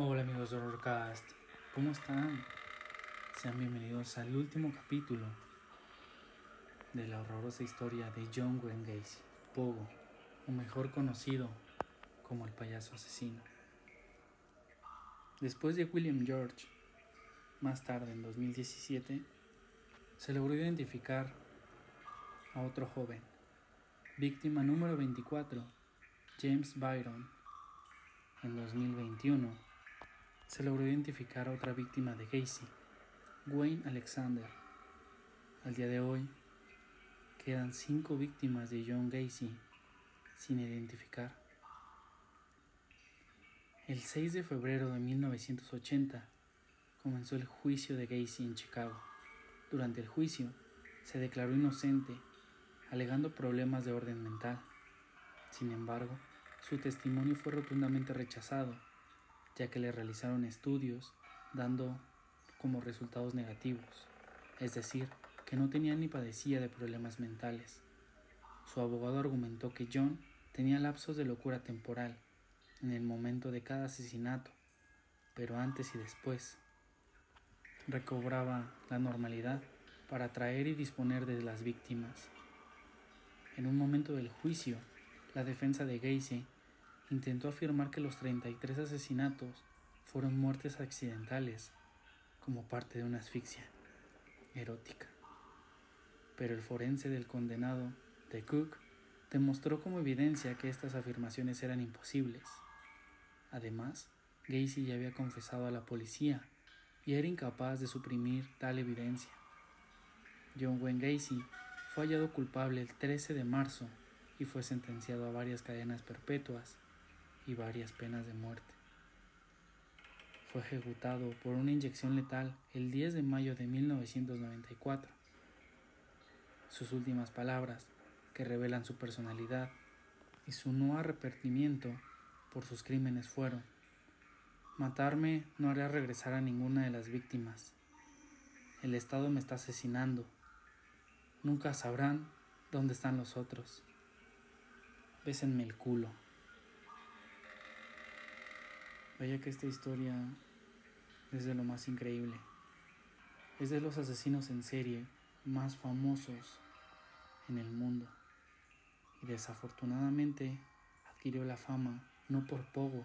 Hola amigos de Horrorcast, ¿cómo están? Sean bienvenidos al último capítulo de la horrorosa historia de John Wayne Gacy, Pogo, o mejor conocido como el payaso asesino. Después de William George, más tarde en 2017, se logró identificar a otro joven, víctima número 24, James Byron. En 2021, se logró identificar a otra víctima de Gacy, Wayne Alexander. Al día de hoy, quedan cinco víctimas de John Gacy sin identificar. El 6 de febrero de 1980 comenzó el juicio de Gacy en Chicago. Durante el juicio, se declaró inocente, alegando problemas de orden mental. Sin embargo, su testimonio fue rotundamente rechazado ya que le realizaron estudios dando como resultados negativos, es decir, que no tenía ni padecía de problemas mentales. Su abogado argumentó que John tenía lapsos de locura temporal en el momento de cada asesinato, pero antes y después recobraba la normalidad para atraer y disponer de las víctimas. En un momento del juicio, la defensa de Gacy intentó afirmar que los 33 asesinatos fueron muertes accidentales como parte de una asfixia erótica. Pero el forense del condenado, de Cook, demostró como evidencia que estas afirmaciones eran imposibles. Además, Gacy ya había confesado a la policía y era incapaz de suprimir tal evidencia. John Wayne Gacy fue hallado culpable el 13 de marzo y fue sentenciado a varias cadenas perpetuas y varias penas de muerte. Fue ejecutado por una inyección letal el 10 de mayo de 1994. Sus últimas palabras, que revelan su personalidad y su no arrepentimiento por sus crímenes fueron, Matarme no hará regresar a ninguna de las víctimas. El Estado me está asesinando. Nunca sabrán dónde están los otros. Bésenme el culo. Vaya que esta historia es de lo más increíble. Es de los asesinos en serie más famosos en el mundo. Y desafortunadamente adquirió la fama no por Pogo,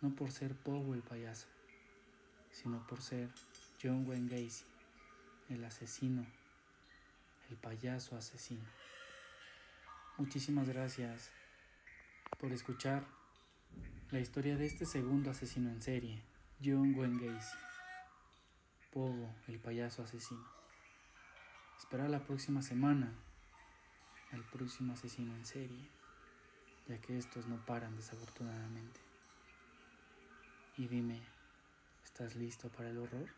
no por ser Pogo el payaso, sino por ser John Wayne Gacy, el asesino, el payaso asesino. Muchísimas gracias por escuchar la historia de este segundo asesino en serie, John Wayne Gacy. Pogo, el payaso asesino. Espera la próxima semana al próximo asesino en serie, ya que estos no paran desafortunadamente. Y dime, ¿estás listo para el horror?